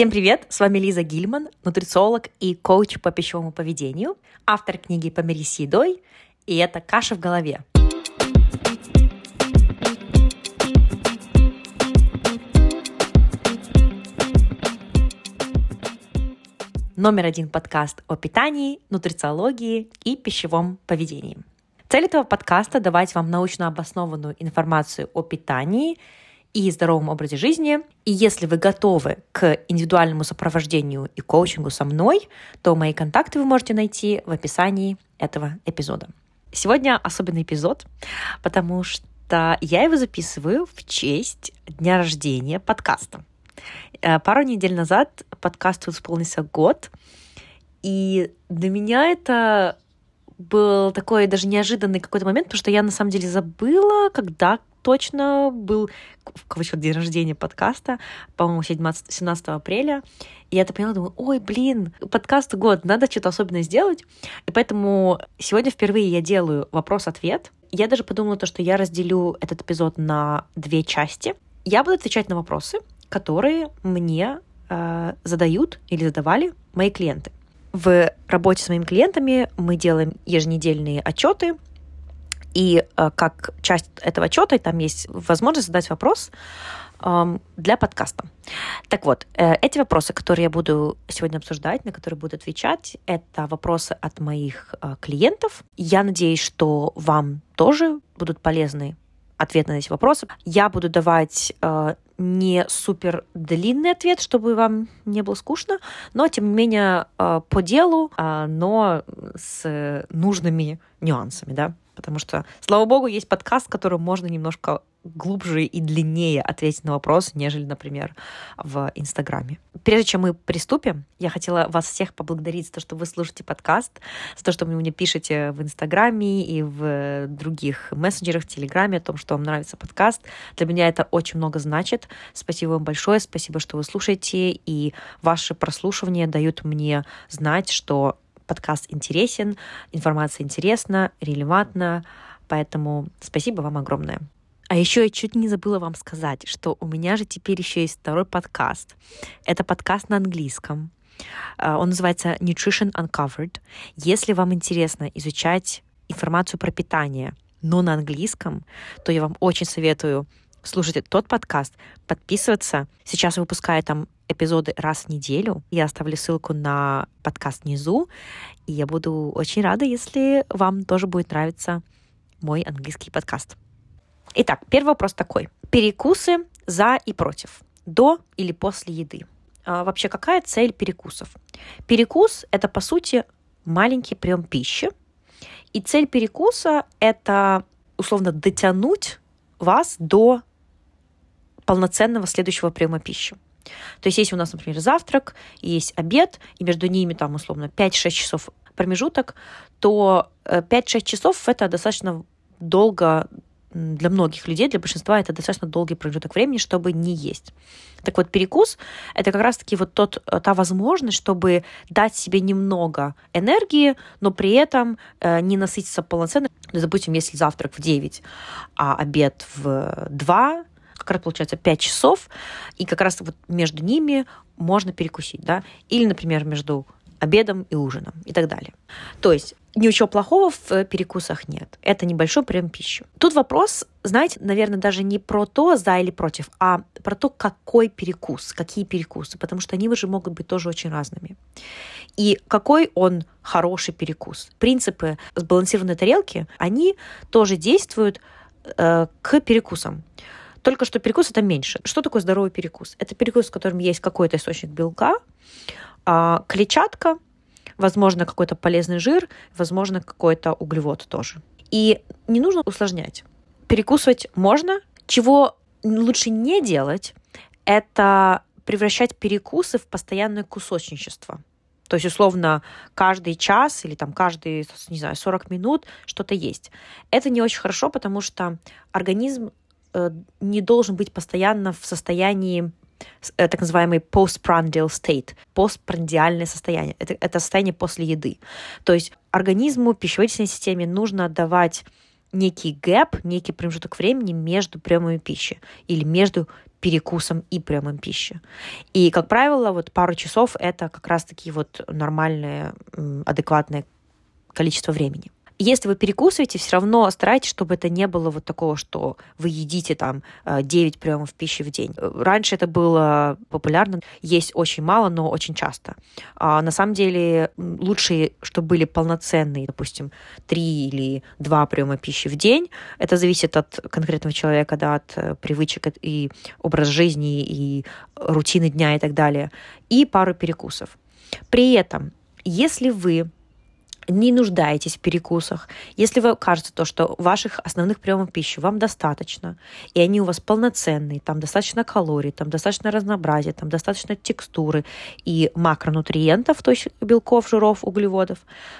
Всем привет! С вами Лиза Гильман, нутрициолог и коуч по пищевому поведению, автор книги «Помирись с едой», и это «Каша в голове». Номер один подкаст о питании, нутрициологии и пищевом поведении. Цель этого подкаста – давать вам научно обоснованную информацию о питании – и здоровом образе жизни. И если вы готовы к индивидуальному сопровождению и коучингу со мной, то мои контакты вы можете найти в описании этого эпизода. Сегодня особенный эпизод, потому что я его записываю в честь дня рождения подкаста. Э, пару недель назад подкасту исполнился год, и для меня это был такой даже неожиданный какой-то момент, потому что я на самом деле забыла, когда точно был, в кавычках, день рождения подкаста, по-моему, 17, 17 апреля. И я это поняла, думаю, ой, блин, подкаст год, надо что-то особенное сделать. И поэтому сегодня впервые я делаю вопрос-ответ. Я даже подумала то, что я разделю этот эпизод на две части. Я буду отвечать на вопросы, которые мне э, задают или задавали мои клиенты. В работе с моими клиентами мы делаем еженедельные отчеты, и э, как часть этого отчета там есть возможность задать вопрос э, для подкаста. Так вот, э, эти вопросы, которые я буду сегодня обсуждать, на которые буду отвечать, это вопросы от моих э, клиентов. Я надеюсь, что вам тоже будут полезны ответы на эти вопросы. Я буду давать не супер длинный ответ, чтобы вам не было скучно, но тем не менее э, по делу, э, но с нужными нюансами, да. Потому что, слава богу, есть подкаст, которым можно немножко глубже и длиннее ответить на вопрос, нежели, например, в Инстаграме. Прежде чем мы приступим, я хотела вас всех поблагодарить за то, что вы слушаете подкаст, за то, что вы мне пишете в Инстаграме и в других мессенджерах, в Телеграме о том, что вам нравится подкаст. Для меня это очень много значит. Спасибо вам большое, спасибо, что вы слушаете, и ваши прослушивания дают мне знать, что подкаст интересен, информация интересна, релевантна, поэтому спасибо вам огромное. А еще я чуть не забыла вам сказать, что у меня же теперь еще есть второй подкаст. Это подкаст на английском. А, он называется Nutrition Uncovered. Если вам интересно изучать информацию про питание, но на английском, то я вам очень советую слушать тот подкаст, подписываться. Сейчас я выпускаю там эпизоды раз в неделю. Я оставлю ссылку на подкаст внизу, и я буду очень рада, если вам тоже будет нравиться мой английский подкаст. Итак, первый вопрос такой. Перекусы за и против. До или после еды. А вообще, какая цель перекусов? Перекус — это, по сути, маленький прием пищи. И цель перекуса — это, условно, дотянуть вас до полноценного следующего приема пищи. То есть если у нас, например, завтрак, есть обед, и между ними там условно 5-6 часов промежуток, то 5-6 э, часов это достаточно долго для многих людей, для большинства это достаточно долгий промежуток времени, чтобы не есть. Так вот, перекус — это как раз-таки вот тот, э, та возможность, чтобы дать себе немного энергии, но при этом э, не насытиться полноценно. Допустим, если завтрак в 9, а обед в 2, как раз получается 5 часов, и как раз вот между ними можно перекусить, да, или, например, между обедом и ужином и так далее. То есть ничего плохого в перекусах нет. Это небольшой прием пищи. Тут вопрос, знаете, наверное, даже не про то, за или против, а про то, какой перекус, какие перекусы, потому что они уже могут быть тоже очень разными. И какой он хороший перекус. Принципы сбалансированной тарелки, они тоже действуют э, к перекусам. Только что перекус это меньше. Что такое здоровый перекус? Это перекус, в котором есть какой-то источник белка, а, клетчатка, возможно, какой-то полезный жир, возможно, какой-то углевод тоже. И не нужно усложнять. Перекусывать можно. Чего лучше не делать, это превращать перекусы в постоянное кусочничество. То есть, условно, каждый час или там каждые, не знаю, 40 минут что-то есть. Это не очень хорошо, потому что организм Э, не должен быть постоянно в состоянии так называемый postprandial state, постпрандиальное состояние. Это, это состояние после еды. То есть организму, пищеварительной системе нужно давать некий гэп, некий промежуток времени между приемами пищи или между перекусом и приемом пищи. И, как правило, вот пару часов это как раз-таки вот нормальное, адекватное количество времени если вы перекусываете, все равно старайтесь, чтобы это не было вот такого, что вы едите там 9 э, приемов пищи в день. Раньше это было популярно, есть очень мало, но очень часто. А на самом деле лучше, чтобы были полноценные, допустим, 3 или 2 приема пищи в день. Это зависит от конкретного человека, да, от э, привычек и образ жизни, и рутины дня и так далее. И пару перекусов. При этом, если вы не нуждаетесь в перекусах, если вы кажется то, что ваших основных приемов пищи вам достаточно, и они у вас полноценные, там достаточно калорий, там достаточно разнообразия, там достаточно текстуры и макронутриентов, то есть белков, жиров, углеводов,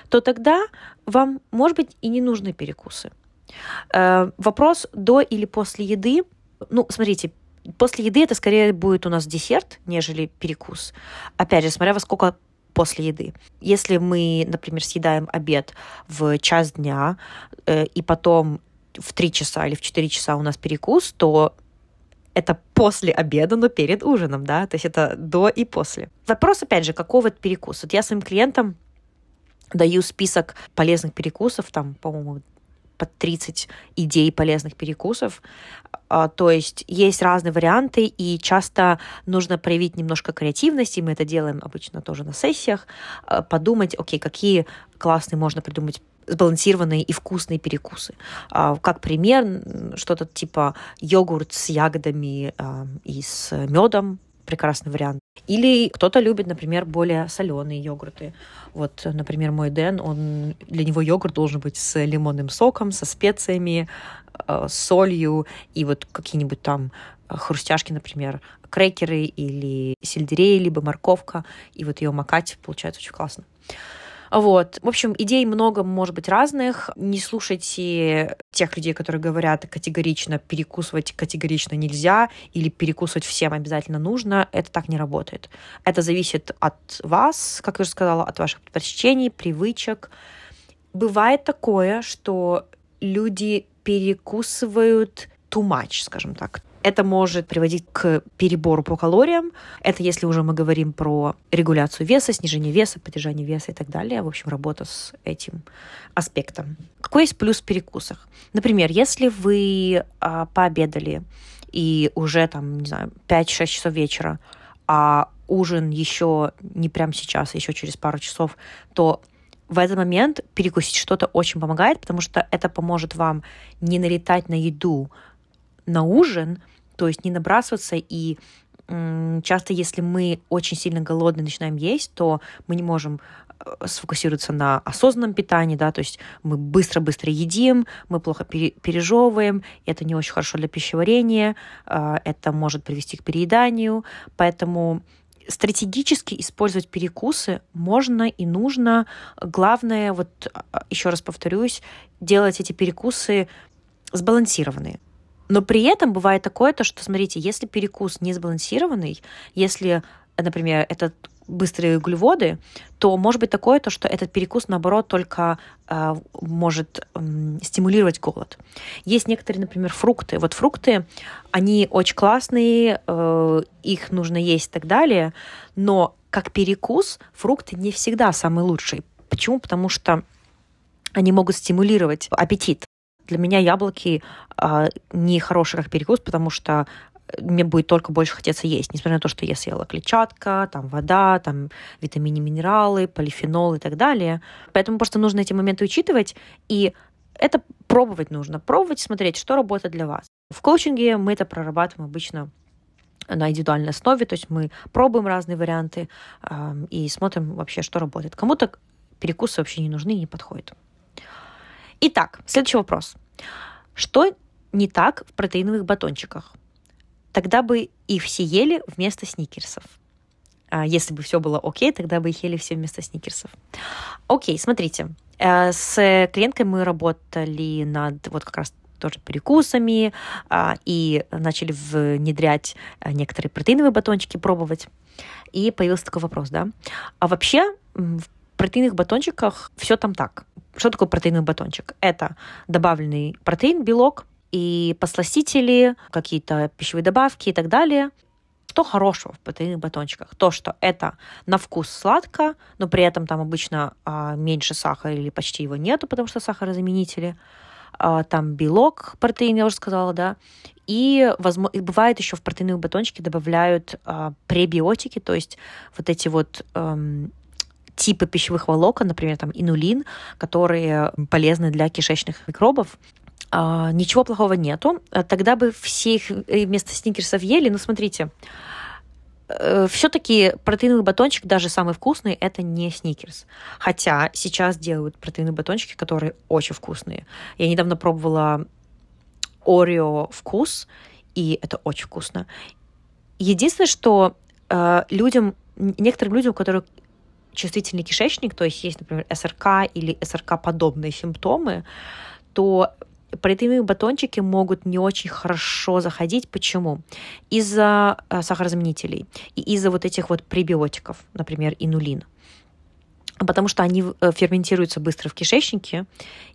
то тогда вам, может быть, и не нужны перекусы. Э, вопрос до или после еды. Ну, смотрите, после еды это скорее будет у нас десерт, нежели перекус. Опять же, смотря во сколько после еды. Если мы, например, съедаем обед в час дня, э, и потом в 3 часа или в 4 часа у нас перекус, то это после обеда, но перед ужином, да, то есть это до и после. Вопрос, опять же, какого это перекус? Вот я своим клиентам даю список полезных перекусов, там, по-моему, под 30 идей полезных перекусов. А, то есть есть разные варианты, и часто нужно проявить немножко креативности. Мы это делаем обычно тоже на сессиях. А, подумать, окей, какие классные можно придумать сбалансированные и вкусные перекусы. А, как пример, что-то типа йогурт с ягодами и с медом, прекрасный вариант. Или кто-то любит, например, более соленые йогурты. Вот, например, мой Дэн, он, для него йогурт должен быть с лимонным соком, со специями, э, солью и вот какие-нибудь там хрустяшки, например, крекеры или сельдерей, либо морковка, и вот ее макать получается очень классно. Вот. В общем, идей много, может быть, разных. Не слушайте тех людей, которые говорят категорично перекусывать категорично нельзя или перекусывать всем обязательно нужно. Это так не работает. Это зависит от вас, как я уже сказала, от ваших предпочтений, привычек. Бывает такое, что люди перекусывают too much, скажем так. Это может приводить к перебору по калориям. Это если уже мы говорим про регуляцию веса, снижение веса, поддержание веса и так далее. В общем, работа с этим аспектом. Какой есть плюс в перекусах? Например, если вы а, пообедали и уже там, не знаю, 5-6 часов вечера, а ужин еще не прямо сейчас, а еще через пару часов, то в этот момент перекусить что-то очень помогает, потому что это поможет вам не налетать на еду на ужин, то есть не набрасываться и часто, если мы очень сильно голодны начинаем есть, то мы не можем э, сфокусироваться на осознанном питании, да, то есть мы быстро-быстро едим, мы плохо пережевываем, это не очень хорошо для пищеварения, э, это может привести к перееданию, поэтому стратегически использовать перекусы можно и нужно. Главное, вот а, еще раз повторюсь, делать эти перекусы сбалансированные. Но при этом бывает такое, то, что, смотрите, если перекус не сбалансированный, если, например, это быстрые углеводы, то может быть такое, то, что этот перекус, наоборот, только э, может э, стимулировать голод. Есть некоторые, например, фрукты. Вот фрукты, они очень классные, э, их нужно есть и так далее, но как перекус фрукты не всегда самый лучший. Почему? Потому что они могут стимулировать аппетит. Для меня яблоки э, не хороший как перекус, потому что мне будет только больше хотеться есть, несмотря на то, что я съела клетчатка, там вода, там витамины, минералы, полифенол и так далее. Поэтому просто нужно эти моменты учитывать, и это пробовать нужно. Пробовать, смотреть, что работает для вас. В коучинге мы это прорабатываем обычно на индивидуальной основе, то есть мы пробуем разные варианты э, и смотрим вообще, что работает. Кому-то перекусы вообще не нужны и не подходят. Итак, следующий вопрос. Что не так в протеиновых батончиках? Тогда бы их все ели вместо сникерсов. А если бы все было окей, тогда бы их ели все вместо сникерсов. Окей, смотрите. Э, с клиенткой мы работали над вот как раз тоже перекусами а, и начали внедрять э, некоторые протеиновые батончики, пробовать. И появился такой вопрос, да. А вообще в протеиновых батончиках все там так. Что такое протеиновый батончик? Это добавленный протеин, белок, и посластители, какие-то пищевые добавки и так далее. Что хорошего в протеиновых батончиках? То, что это на вкус сладко, но при этом там обычно а, меньше сахара или почти его нету, потому что сахарозаменители. А, там белок, протеин, я уже сказала, да. И, возможно, и бывает еще в протеиновые батончики добавляют а, пребиотики, то есть вот эти вот эм, типы пищевых волокон, например, там инулин, которые полезны для кишечных микробов. А, ничего плохого нету. Тогда бы все их э, вместо сникерсов ели. Но смотрите, э, все-таки протеиновый батончик, даже самый вкусный, это не сникерс. Хотя сейчас делают протеиновые батончики, которые очень вкусные. Я недавно пробовала Орео вкус, и это очень вкусно. Единственное, что э, людям, некоторым людям, у которых чувствительный кишечник, то есть есть, например, СРК или СРК-подобные симптомы, то протеиновые батончики могут не очень хорошо заходить. Почему? Из-за э, сахарозаменителей и из-за вот этих вот пребиотиков, например, инулин. Потому что они э, ферментируются быстро в кишечнике,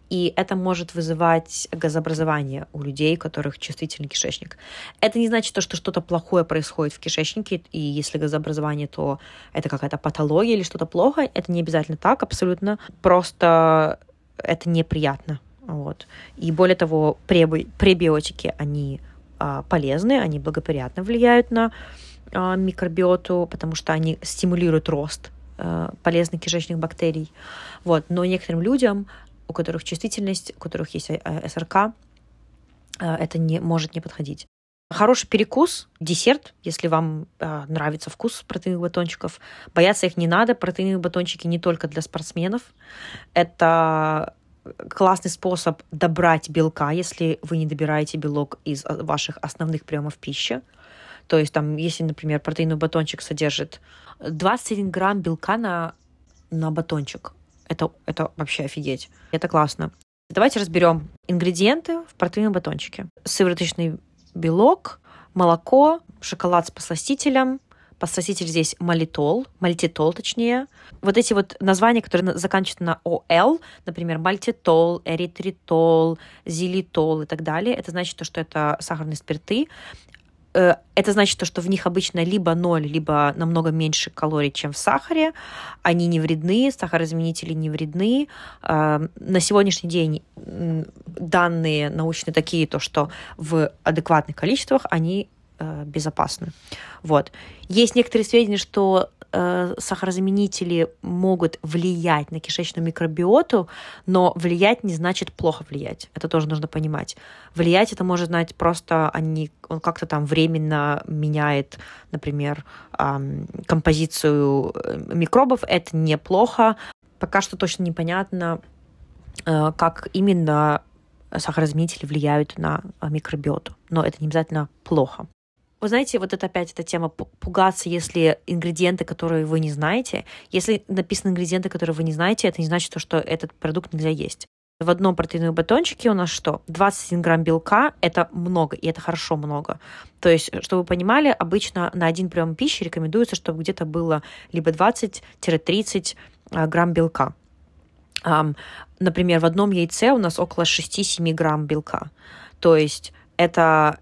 и это может вызывать газообразование у людей, у которых чувствительный кишечник. Это не значит, что что-то плохое происходит в кишечнике, и если газообразование, то это какая-то патология или что-то плохое. Это не обязательно так, абсолютно. Просто это неприятно. Вот. И более того, преби пребиотики, они а, полезны, они благоприятно влияют на а, микробиоту, потому что они стимулируют рост а, полезных кишечных бактерий. Вот. Но некоторым людям у которых чувствительность, у которых есть э, СРК, э, это не, может не подходить. Хороший перекус, десерт, если вам э, нравится вкус протеиновых батончиков. Бояться их не надо. Протеиновые батончики не только для спортсменов. Это классный способ добрать белка, если вы не добираете белок из ваших основных приемов пищи. То есть там, если, например, протеиновый батончик содержит 21 грамм белка на, на батончик, это, это вообще офигеть. Это классно. Давайте разберем ингредиенты в протеиновом батончике. Сывороточный белок, молоко, шоколад с посластителем, Посластитель здесь малитол, мальтитол точнее. Вот эти вот названия, которые заканчиваются на ОЛ, например, мальтитол, эритритол, зилитол и так далее, это значит, что это сахарные спирты. Э, это значит, то, что в них обычно либо ноль, либо намного меньше калорий, чем в сахаре. Они не вредны, сахарозаменители не вредны. Э, на сегодняшний день данные научные такие, то, что в адекватных количествах они э, безопасны. Вот. Есть некоторые сведения, что э, сахарозаменители могут влиять на кишечную микробиоту, но влиять не значит плохо влиять. Это тоже нужно понимать. Влиять это может знать просто они, он как-то там временно меняет, например, э, композицию микробов. Это неплохо. Пока что точно непонятно, э, как именно сахарозаменители влияют на э, микробиоту. Но это не обязательно плохо. Вы знаете, вот это опять эта тема пугаться, если ингредиенты, которые вы не знаете, если написаны ингредиенты, которые вы не знаете, это не значит, что этот продукт нельзя есть. В одном протеиновом батончике у нас что? 21 грамм белка – это много, и это хорошо много. То есть, чтобы вы понимали, обычно на один прием пищи рекомендуется, чтобы где-то было либо 20-30 а, грамм белка. Например, в одном яйце у нас около 6-7 грамм белка. То есть это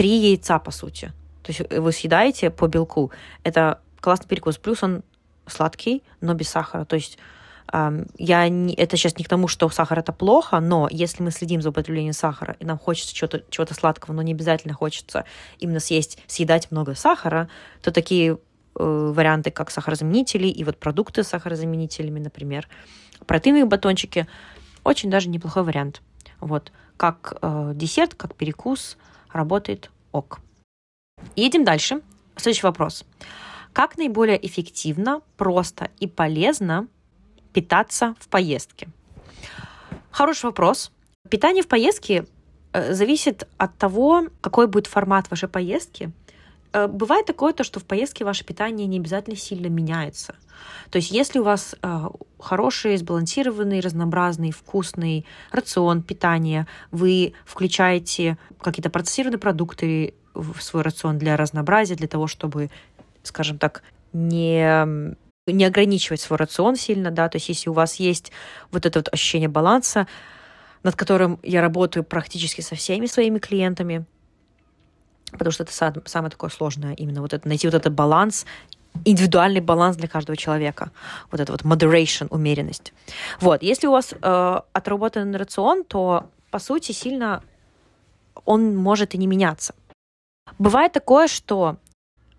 три яйца, по сути. То есть вы съедаете по белку. Это классный перекус. Плюс он сладкий, но без сахара. То есть я не, это сейчас не к тому, что сахар это плохо, но если мы следим за употреблением сахара, и нам хочется чего-то чего сладкого, но не обязательно хочется именно съесть, съедать много сахара, то такие э, варианты, как сахарозаменители и вот продукты с сахарозаменителями, например, протеиновые батончики, очень даже неплохой вариант. Вот, как э, десерт, как перекус – работает ок. Едем дальше. Следующий вопрос. Как наиболее эффективно, просто и полезно питаться в поездке? Хороший вопрос. Питание в поездке э, зависит от того, какой будет формат вашей поездки Э, бывает такое, то, что в поездке ваше питание не обязательно сильно меняется. То есть если у вас э, хороший, сбалансированный, разнообразный, вкусный рацион питания, вы включаете какие-то процессированные продукты в свой рацион для разнообразия, для того, чтобы, скажем так, не не ограничивать свой рацион сильно, да, то есть если у вас есть вот это вот ощущение баланса, над которым я работаю практически со всеми своими клиентами, потому что это самое такое сложное, именно вот это, найти вот этот баланс, индивидуальный баланс для каждого человека. Вот это вот moderation, умеренность. Вот, если у вас э, отработан рацион, то, по сути, сильно он может и не меняться. Бывает такое, что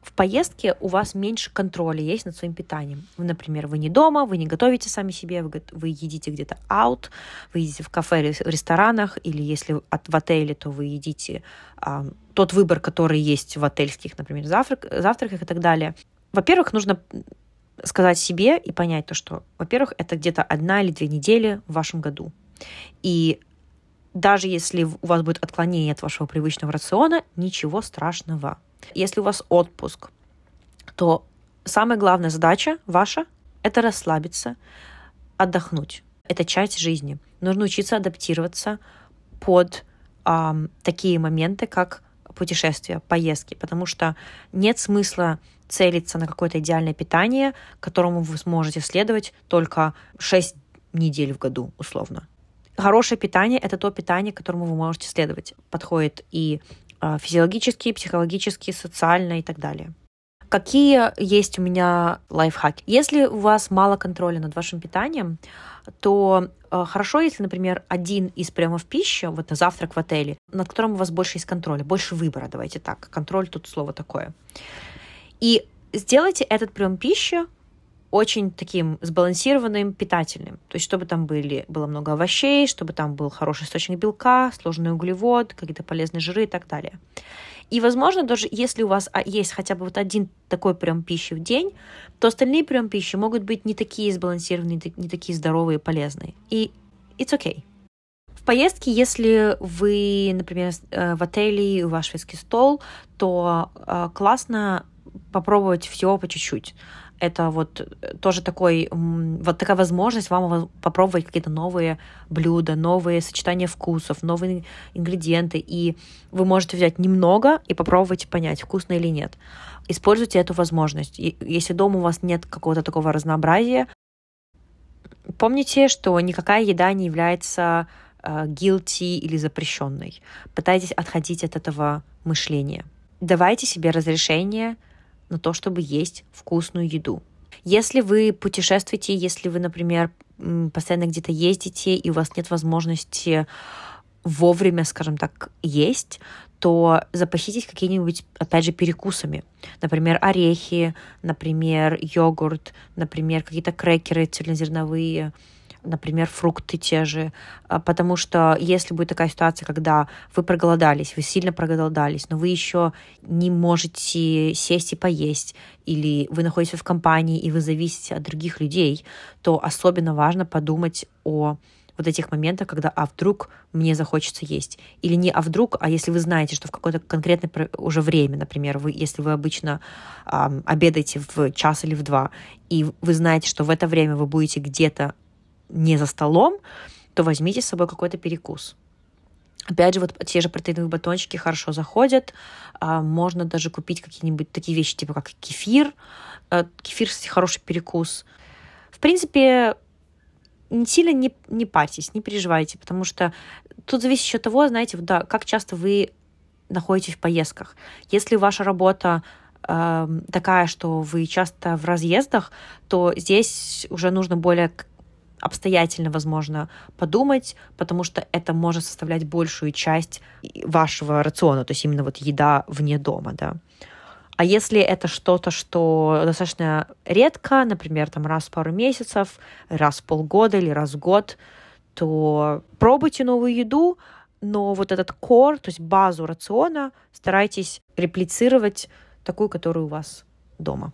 в поездке у вас меньше контроля есть над своим питанием. Например, вы не дома, вы не готовите сами себе, вы, едите где-то out, вы едите в кафе в ресторанах, или если от, в отеле, то вы едите а, тот выбор, который есть в отельских, например, завтрак, завтраках и так далее. Во-первых, нужно сказать себе и понять то, что, во-первых, это где-то одна или две недели в вашем году. И даже если у вас будет отклонение от вашего привычного рациона, ничего страшного. Если у вас отпуск, то самая главная задача ваша — это расслабиться, отдохнуть. Это часть жизни. Нужно учиться адаптироваться под э, такие моменты, как путешествия, поездки, потому что нет смысла целиться на какое-то идеальное питание, которому вы сможете следовать только 6 недель в году, условно. Хорошее питание — это то питание, которому вы можете следовать. Подходит и а, физиологически, психологически, социально и так далее. Какие есть у меня лайфхаки? Если у вас мало контроля над вашим питанием, то э, хорошо, если, например, один из приемов пищи, вот на завтрак в отеле, над которым у вас больше есть контроля, больше выбора, давайте так. Контроль тут слово такое. И сделайте этот прием пищи очень таким сбалансированным, питательным. То есть, чтобы там были, было много овощей, чтобы там был хороший источник белка, сложный углевод, какие-то полезные жиры и так далее. И, возможно, даже если у вас а, есть хотя бы вот один такой прием пищи в день, то остальные приемы пищи могут быть не такие сбалансированные, не такие здоровые и полезные. И it's okay. В поездке, если вы, например, э, в отеле, у вас шведский стол, то э, классно попробовать всего по чуть-чуть это вот тоже такой, вот такая возможность вам попробовать какие-то новые блюда, новые сочетания вкусов, новые ингредиенты, и вы можете взять немного и попробовать понять, вкусно или нет. Используйте эту возможность. Если дома у вас нет какого-то такого разнообразия, помните, что никакая еда не является uh, guilty или запрещенной. Пытайтесь отходить от этого мышления. Давайте себе разрешение на то, чтобы есть вкусную еду. Если вы путешествуете, если вы, например, постоянно где-то ездите, и у вас нет возможности вовремя, скажем так, есть, то запаситесь какими-нибудь, опять же, перекусами. Например, орехи, например, йогурт, например, какие-то крекеры цельнозерновые, например, фрукты те же, а, потому что если будет такая ситуация, когда вы проголодались, вы сильно проголодались, но вы еще не можете сесть и поесть, или вы находитесь в компании и вы зависите от других людей, то особенно важно подумать о вот этих моментах, когда а вдруг мне захочется есть. Или не а вдруг, а если вы знаете, что в какое-то конкретное уже время, например, вы, если вы обычно эм, обедаете в час или в два, и вы знаете, что в это время вы будете где-то не за столом, то возьмите с собой какой-то перекус. Опять же, вот те же протеиновые батончики хорошо заходят. А, можно даже купить какие-нибудь такие вещи, типа как кефир. А, кефир, кстати, хороший перекус. В принципе, сильно не, не парьтесь, не переживайте, потому что тут зависит еще от того, знаете, да, как часто вы находитесь в поездках. Если ваша работа э, такая, что вы часто в разъездах, то здесь уже нужно более обстоятельно, возможно, подумать, потому что это может составлять большую часть вашего рациона, то есть именно вот еда вне дома, да. А если это что-то, что достаточно редко, например, там раз в пару месяцев, раз в полгода или раз в год, то пробуйте новую еду, но вот этот кор, то есть базу рациона, старайтесь реплицировать такую, которую у вас дома.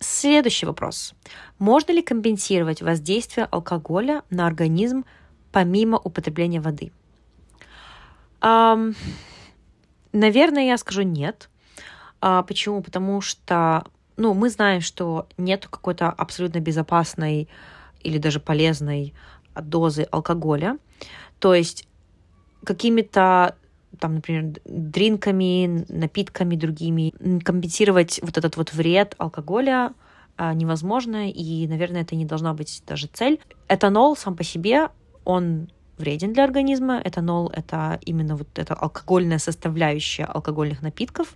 Следующий вопрос. Можно ли компенсировать воздействие алкоголя на организм помимо употребления воды? Um, наверное, я скажу нет. А, почему? Потому что ну, мы знаем, что нет какой-то абсолютно безопасной или даже полезной дозы алкоголя. То есть какими-то там, например, дринками, напитками другими. Компенсировать вот этот вот вред алкоголя а, невозможно, и, наверное, это не должна быть даже цель. Этанол сам по себе, он вреден для организма. Этанол — это именно вот эта алкогольная составляющая алкогольных напитков.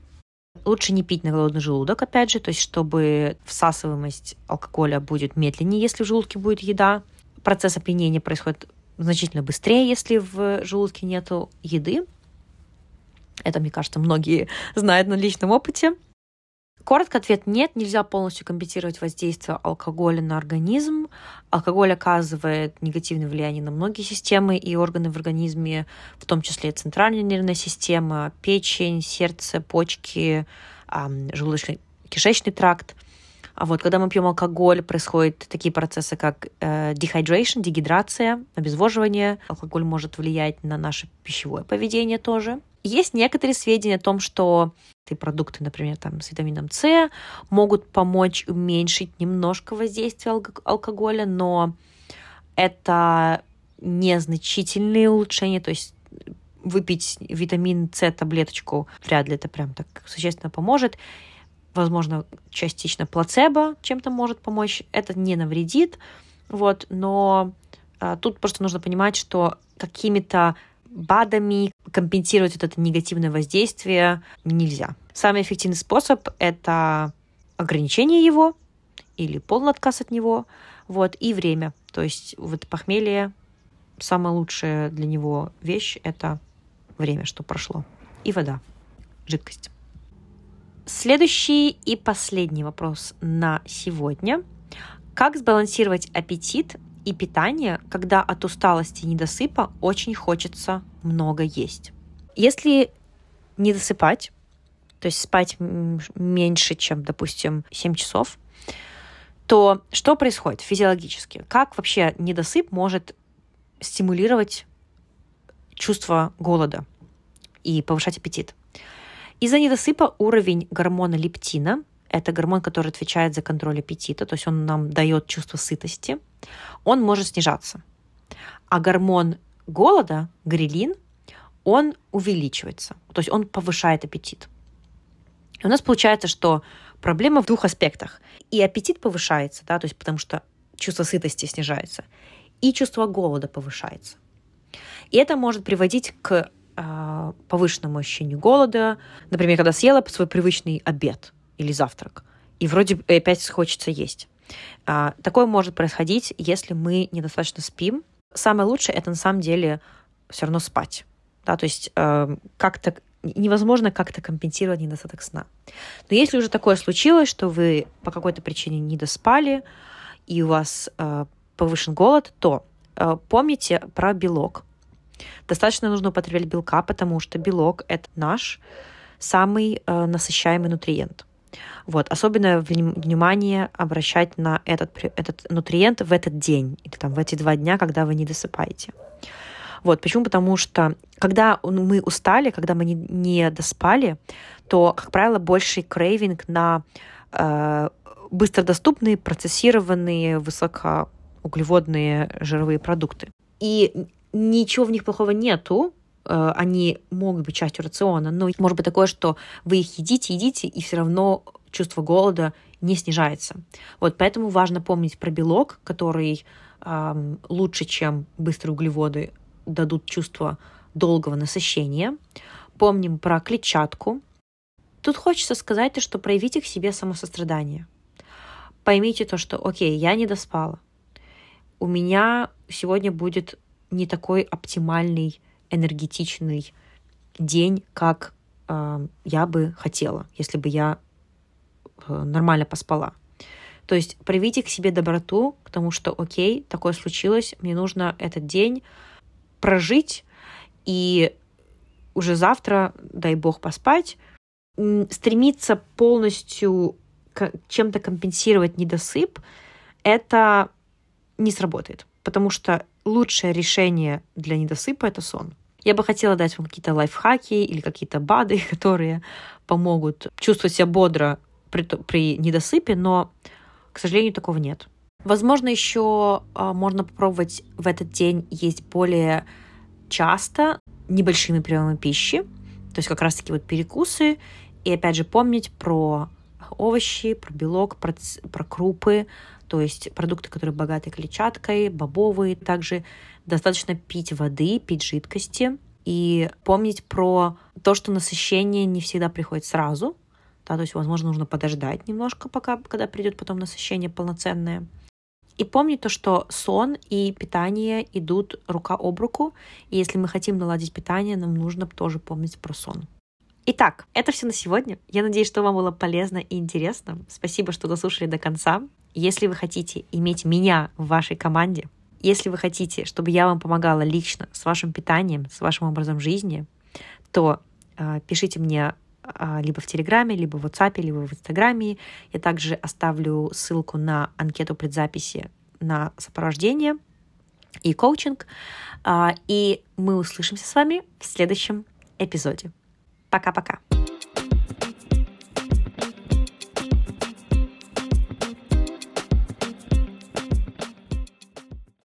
Лучше не пить на голодный желудок, опять же, то есть чтобы всасываемость алкоголя будет медленнее, если в желудке будет еда. Процесс опьянения происходит значительно быстрее, если в желудке нет еды. Это, мне кажется, многие знают на личном опыте. Коротко ответ нет, нельзя полностью компенсировать воздействие алкоголя на организм. Алкоголь оказывает негативное влияние на многие системы и органы в организме, в том числе центральная нервная система, печень, сердце, почки, желудочно-кишечный тракт. А вот когда мы пьем алкоголь, происходят такие процессы, как э, dehydration, дегидрация, обезвоживание. Алкоголь может влиять на наше пищевое поведение тоже. Есть некоторые сведения о том, что продукты, например, там, с витамином С, могут помочь уменьшить немножко воздействие алк- алкоголя, но это незначительные улучшения, то есть выпить витамин С таблеточку вряд ли это прям так существенно поможет. Возможно, частично плацебо чем-то может помочь. Это не навредит, вот, но а, тут просто нужно понимать, что какими-то БАДами компенсировать вот это негативное воздействие нельзя. Самый эффективный способ — это ограничение его или полный отказ от него, вот, и время. То есть вот похмелье, самая лучшая для него вещь — это время, что прошло. И вода, жидкость. Следующий и последний вопрос на сегодня. Как сбалансировать аппетит и питание, когда от усталости и недосыпа очень хочется много есть. Если не досыпать, то есть спать меньше, чем, допустим, 7 часов, то что происходит физиологически? Как вообще недосып может стимулировать чувство голода и повышать аппетит? Из-за недосыпа уровень гормона лептина это гормон, который отвечает за контроль аппетита, то есть он нам дает чувство сытости, он может снижаться. А гормон голода, грилин, он увеличивается, то есть он повышает аппетит. И у нас получается, что проблема в двух аспектах. И аппетит повышается, да, то есть потому что чувство сытости снижается, и чувство голода повышается. И это может приводить к э, повышенному ощущению голода. Например, когда съела свой привычный обед, или завтрак. И вроде опять хочется есть. А, такое может происходить, если мы недостаточно спим. Самое лучшее это на самом деле все равно спать. Да, то есть э, как-то невозможно как-то компенсировать недостаток сна. Но если уже такое случилось, что вы по какой-то причине не доспали, и у вас э, повышен голод, то э, помните про белок. Достаточно нужно употреблять белка, потому что белок это наш самый э, насыщаемый нутриент. Вот. Особенно внимание обращать на этот, этот нутриент в этот день или там, в эти два дня, когда вы не досыпаете. Вот. Почему? Потому что когда мы устали, когда мы не, не доспали, то, как правило, больший крейвинг на э, быстродоступные, процессированные, высокоуглеводные жировые продукты. И ничего в них плохого нету, они могут быть частью рациона, но может быть такое, что вы их едите, едите, и все равно чувство голода не снижается. Вот поэтому важно помнить про белок, который э, лучше, чем быстрые углеводы, дадут чувство долгого насыщения. Помним про клетчатку. Тут хочется сказать, что проявите к себе самосострадание. Поймите то, что, окей, я не доспала. У меня сегодня будет не такой оптимальный энергетичный день, как э, я бы хотела, если бы я э, нормально поспала. То есть проявите к себе доброту, к тому, что окей, такое случилось, мне нужно этот день прожить и уже завтра, дай бог, поспать, стремиться полностью чем-то компенсировать недосып, это не сработает, потому что лучшее решение для недосыпа — это сон. Я бы хотела дать вам какие-то лайфхаки или какие-то БАДы, которые помогут чувствовать себя бодро при, при недосыпе, но, к сожалению, такого нет. Возможно, еще а, можно попробовать в этот день есть более часто небольшими приемами пищи, то есть как раз-таки вот перекусы, и опять же помнить про овощи, про белок, про, про крупы, то есть продукты, которые богаты клетчаткой, бобовые. Также достаточно пить воды, пить жидкости и помнить про то, что насыщение не всегда приходит сразу. Да, то есть, возможно, нужно подождать немножко, пока, когда придет потом насыщение полноценное. И помнить то, что сон и питание идут рука об руку. И если мы хотим наладить питание, нам нужно тоже помнить про сон. Итак, это все на сегодня. Я надеюсь, что вам было полезно и интересно. Спасибо, что дослушали до конца. Если вы хотите иметь меня в вашей команде, если вы хотите, чтобы я вам помогала лично с вашим питанием, с вашим образом жизни, то э, пишите мне э, либо в Телеграме, либо в WhatsApp, либо в Инстаграме. Я также оставлю ссылку на анкету предзаписи на сопровождение и коучинг. Э, и мы услышимся с вами в следующем эпизоде. Пока-пока.